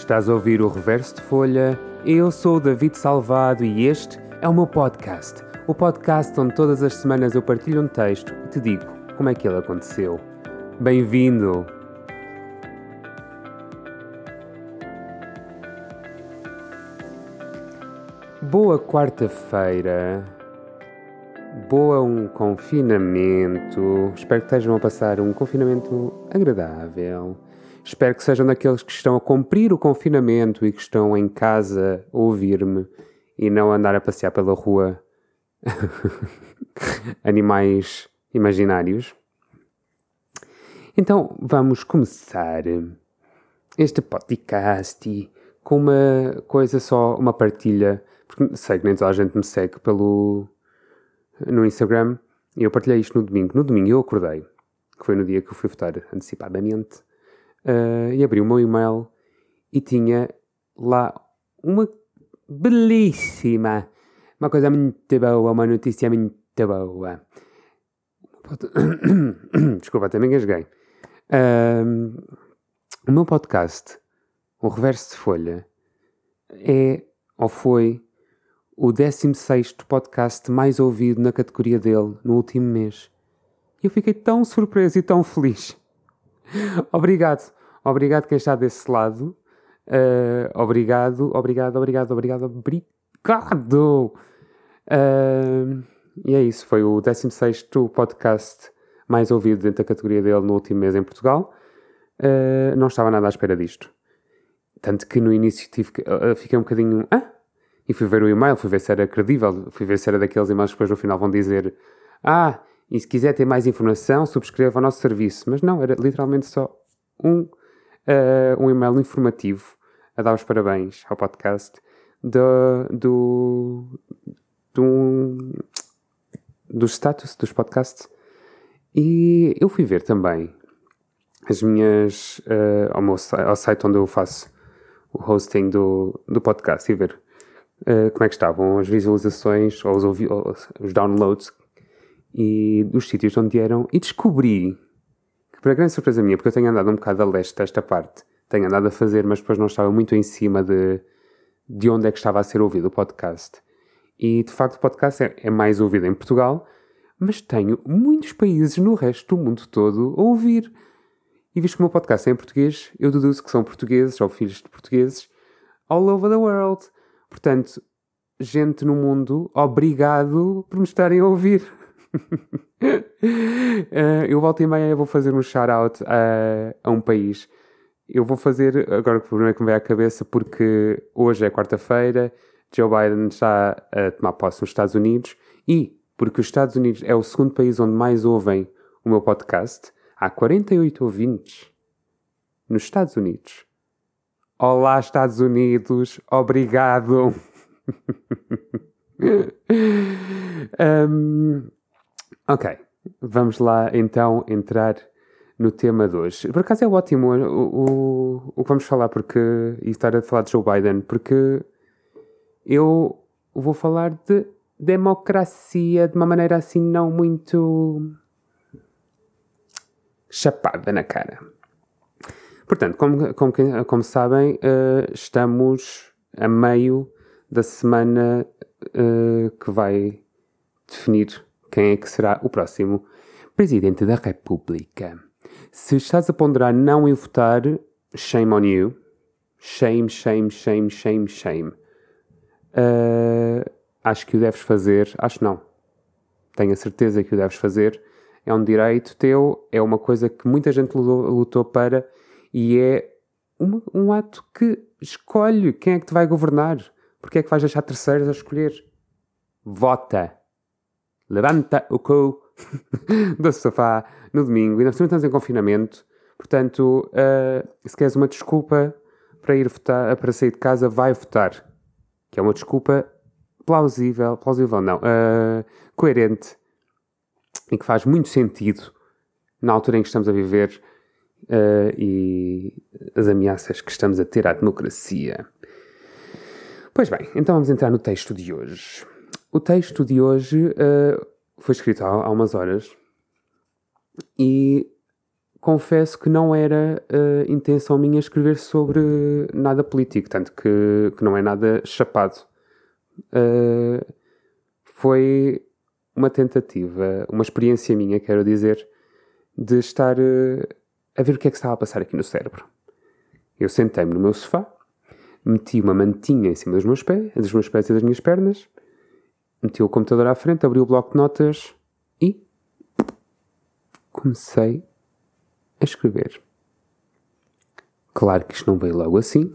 Estás a ouvir o Reverso de Folha? Eu sou o David Salvado e este é o meu podcast. O podcast onde todas as semanas eu partilho um texto e te digo como é que ele aconteceu. Bem-vindo! Boa quarta-feira. Boa um confinamento. Espero que estejam a passar um confinamento agradável. Espero que sejam daqueles que estão a cumprir o confinamento e que estão em casa a ouvir-me e não a andar a passear pela rua animais imaginários. Então vamos começar este podcast com uma coisa só, uma partilha, porque sei que nem toda a gente me segue pelo no Instagram eu partilhei isto no domingo. No domingo eu acordei, que foi no dia que eu fui votar antecipadamente, uh, e abri o meu e-mail e tinha lá uma belíssima, uma coisa muito boa, uma notícia muito boa. Desculpa, me engasguei. Uh, o meu podcast, o Reverso de Folha, é ou foi o 16 podcast mais ouvido na categoria dele no último mês. Eu fiquei tão surpreso e tão feliz. obrigado. Obrigado quem está desse lado. Uh, obrigado, obrigado, obrigado, obrigado, obrigado. Uh, e é isso. Foi o 16 podcast mais ouvido dentro da categoria dele no último mês em Portugal. Uh, não estava nada à espera disto. Tanto que no início tive, fiquei um bocadinho. Ah? E fui ver o e-mail, fui ver se era credível, fui ver se era daqueles e-mails que depois no final vão dizer Ah, e se quiser ter mais informação, subscreva o nosso serviço. Mas não, era literalmente só um, uh, um e-mail informativo a dar os parabéns ao podcast do, do, do, do status dos podcasts. E eu fui ver também as minhas. Uh, ao, meu, ao site onde eu faço o hosting do, do podcast e ver uh, como é que estavam as visualizações ou os, ou os downloads e dos sítios onde eram e descobri que para grande surpresa minha, porque eu tenho andado um bocado a leste desta parte, tenho andado a fazer, mas depois não estava muito em cima de, de onde é que estava a ser ouvido o podcast. E de facto o podcast é, é mais ouvido em Portugal, mas tenho muitos países no resto do mundo todo a ouvir. E visto que o meu podcast é em português, eu deduzo que são portugueses ou filhos de portugueses all over the world. Portanto, gente no mundo, obrigado por me estarem a ouvir. Uh, eu volto e meia vou fazer um shout-out a, a um país. Eu vou fazer, agora o problema que me vem à cabeça, porque hoje é quarta-feira, Joe Biden está a tomar posse nos Estados Unidos e porque os Estados Unidos é o segundo país onde mais ouvem o meu podcast, há 48 ouvintes nos Estados Unidos. Olá, Estados Unidos, obrigado. um, ok, vamos lá então entrar no tema de hoje. Por acaso é ótimo o, o, que vamos falar, porque. e estar a falar de Joe Biden, porque eu vou falar de democracia de uma maneira assim não muito chapada na cara. Portanto, como, como, como sabem, uh, estamos a meio da semana uh, que vai definir quem é que será o próximo Presidente da República. Se estás a ponderar não em votar, shame on you. Shame, shame, shame, shame, shame. Uh, acho que o deves fazer. Acho não. Tenho a certeza que o deves fazer. É um direito teu, é uma coisa que muita gente lutou para e é uma, um ato que escolhe quem é que te vai governar. Porque é que vais deixar terceiros a escolher? Vota. Levanta o cu do sofá no domingo. E nós estamos em confinamento. Portanto, uh, se queres uma desculpa para ir votar, para sair de casa, vai votar. Que é uma desculpa plausível, plausível não, uh, coerente e que faz muito sentido na altura em que estamos a viver uh, e as ameaças que estamos a ter à democracia. Pois bem, então vamos entrar no texto de hoje. O texto de hoje uh, foi escrito há, há umas horas e confesso que não era uh, intenção minha escrever sobre nada político, tanto que, que não é nada chapado. Uh, foi uma tentativa, uma experiência minha, quero dizer, de estar a ver o que é que estava a passar aqui no cérebro. Eu sentei-me no meu sofá, meti uma mantinha em cima dos meus pés, dos meus pés e das minhas pernas, meti o computador à frente, abri o bloco de notas e comecei a escrever. Claro que isto não veio logo assim,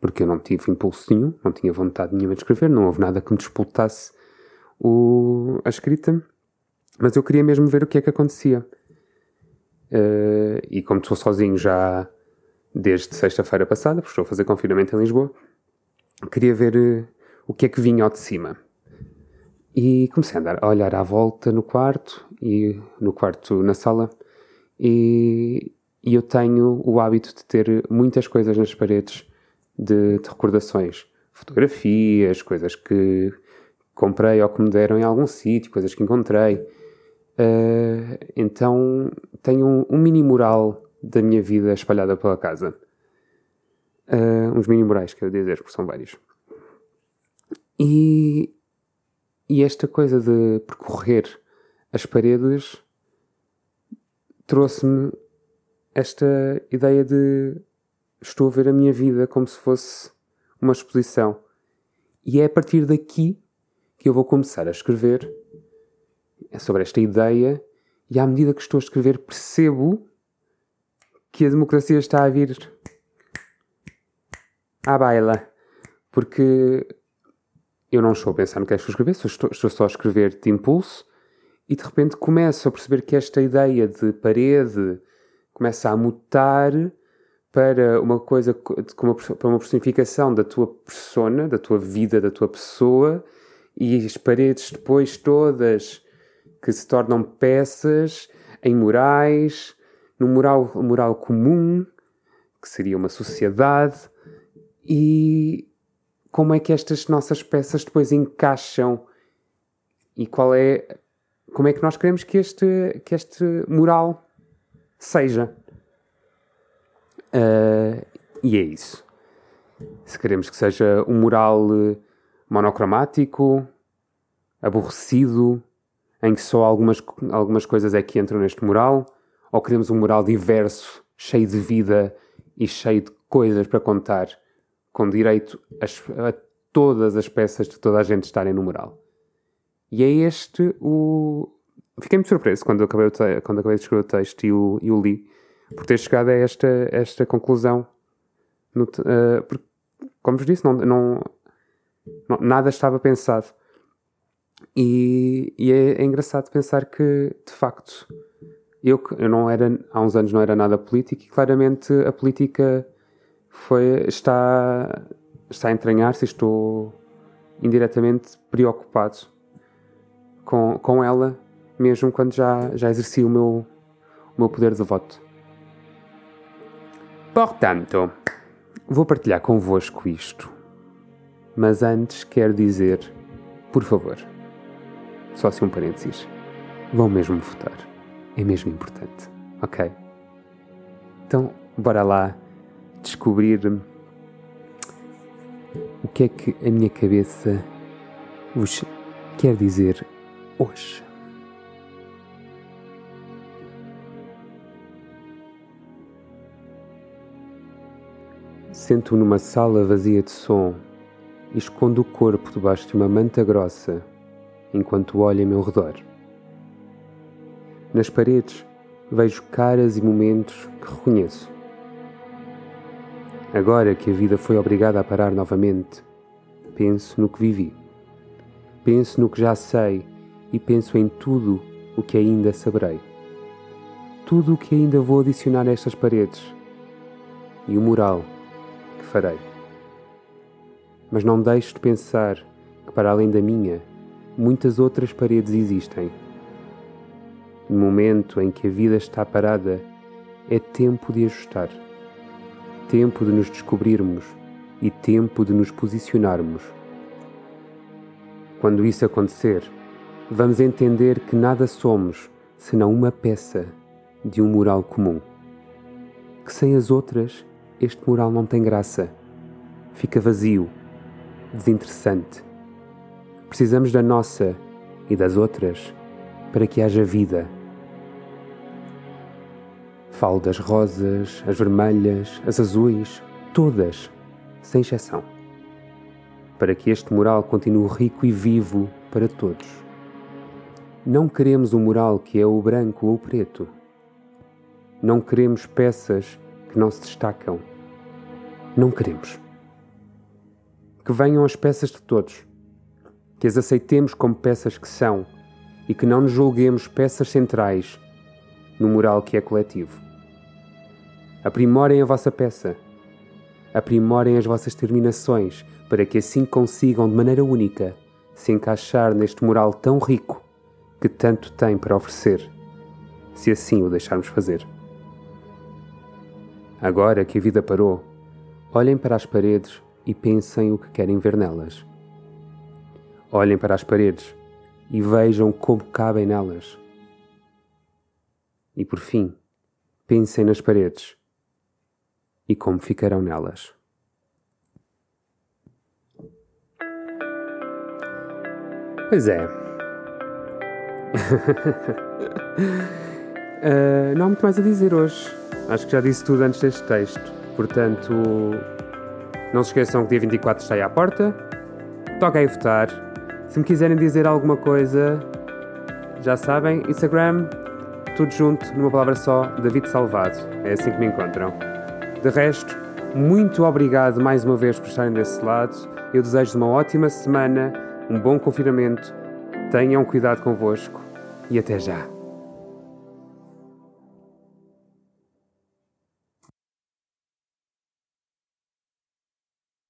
porque eu não tive impulso nenhum, não tinha vontade nenhuma de escrever, não houve nada que me despoltasse o, a escrita, mas eu queria mesmo ver o que é que acontecia. Uh, e como estou sozinho já desde sexta-feira passada, porque estou a fazer confinamento em Lisboa, queria ver uh, o que é que vinha ao de cima. E comecei a andar, a olhar à volta no quarto e no quarto na sala e, e eu tenho o hábito de ter muitas coisas nas paredes de, de recordações. Fotografias, coisas que comprei ou que me deram em algum sítio, coisas que encontrei. Uh, então tenho um, um, mini mural da minha vida espalhada pela casa. Uh, uns mini murais, quero dizer, porque são vários. E, e esta coisa de percorrer as paredes trouxe-me esta ideia de estou a ver a minha vida como se fosse uma exposição. E é a partir daqui que eu vou começar a escrever sobre esta ideia, e à medida que estou a escrever, percebo que a democracia está a vir à baila. Porque eu não estou a pensar no que é que estou a escrever, estou, estou só a escrever de impulso e de repente começo a perceber que esta ideia de parede começa a mutar para uma coisa, para uma personificação da tua persona, da tua vida, da tua pessoa, e as paredes depois todas que se tornam peças em murais, num mural, mural comum, que seria uma sociedade, e como é que estas nossas peças depois encaixam e qual é como é que nós queremos que este, que este mural seja. Uh, e é isso. Se queremos que seja um mural eh, monocromático, aborrecido, em que só algumas, algumas coisas é que entram neste mural, ou queremos um mural diverso, cheio de vida e cheio de coisas para contar, com direito a, a todas as peças de toda a gente estarem no mural. E é este o. Fiquei muito surpreso quando acabei, te... quando acabei de escrever o texto e o, e o li, por ter chegado a esta, esta conclusão. No, uh, porque, como vos disse, não, não, não, nada estava pensado. E, e é, é, engraçado pensar que, de facto, eu, eu não era, há uns anos não era nada político e claramente a política foi, está, está a entranhar-se estou indiretamente preocupado com, com ela, mesmo quando já, já exerci o meu, o meu poder de voto. Portanto, vou partilhar convosco isto. Mas antes quero dizer, por favor, só se um parênteses, vão mesmo votar. É mesmo importante, ok? Então, bora lá descobrir o que é que a minha cabeça vos quer dizer hoje. Sento numa sala vazia de som e escondo o corpo debaixo de uma manta grossa enquanto olho em meu redor. Nas paredes vejo caras e momentos que reconheço. Agora que a vida foi obrigada a parar novamente, penso no que vivi. Penso no que já sei e penso em tudo o que ainda saberei. Tudo o que ainda vou adicionar a estas paredes e o mural que farei. Mas não deixo de pensar que, para além da minha, muitas outras paredes existem. No momento em que a vida está parada, é tempo de ajustar, tempo de nos descobrirmos e tempo de nos posicionarmos. Quando isso acontecer, vamos entender que nada somos senão uma peça de um mural comum. Que sem as outras, este mural não tem graça. Fica vazio, desinteressante. Precisamos da nossa e das outras para que haja vida. Falo das rosas, as vermelhas, as azuis, todas, sem exceção. Para que este mural continue rico e vivo para todos. Não queremos um mural que é o branco ou o preto. Não queremos peças que não se destacam. Não queremos. Que venham as peças de todos. Que as aceitemos como peças que são e que não nos julguemos peças centrais no mural que é coletivo. Aprimorem a vossa peça. Aprimorem as vossas terminações para que assim consigam de maneira única se encaixar neste mural tão rico que tanto tem para oferecer, se assim o deixarmos fazer. Agora que a vida parou, olhem para as paredes e pensem o que querem ver nelas. Olhem para as paredes e vejam como cabem nelas. E por fim, pensem nas paredes e como ficarão nelas. Pois é. uh, não há muito mais a dizer hoje. Acho que já disse tudo antes deste texto. Portanto, não se esqueçam que dia 24 está aí à porta. Toquem a votar se me quiserem dizer alguma coisa, já sabem, Instagram, tudo junto, numa palavra só, David Salvado. É assim que me encontram. De resto, muito obrigado mais uma vez por estarem desse lado. Eu desejo uma ótima semana, um bom confinamento. Tenham cuidado convosco e até já.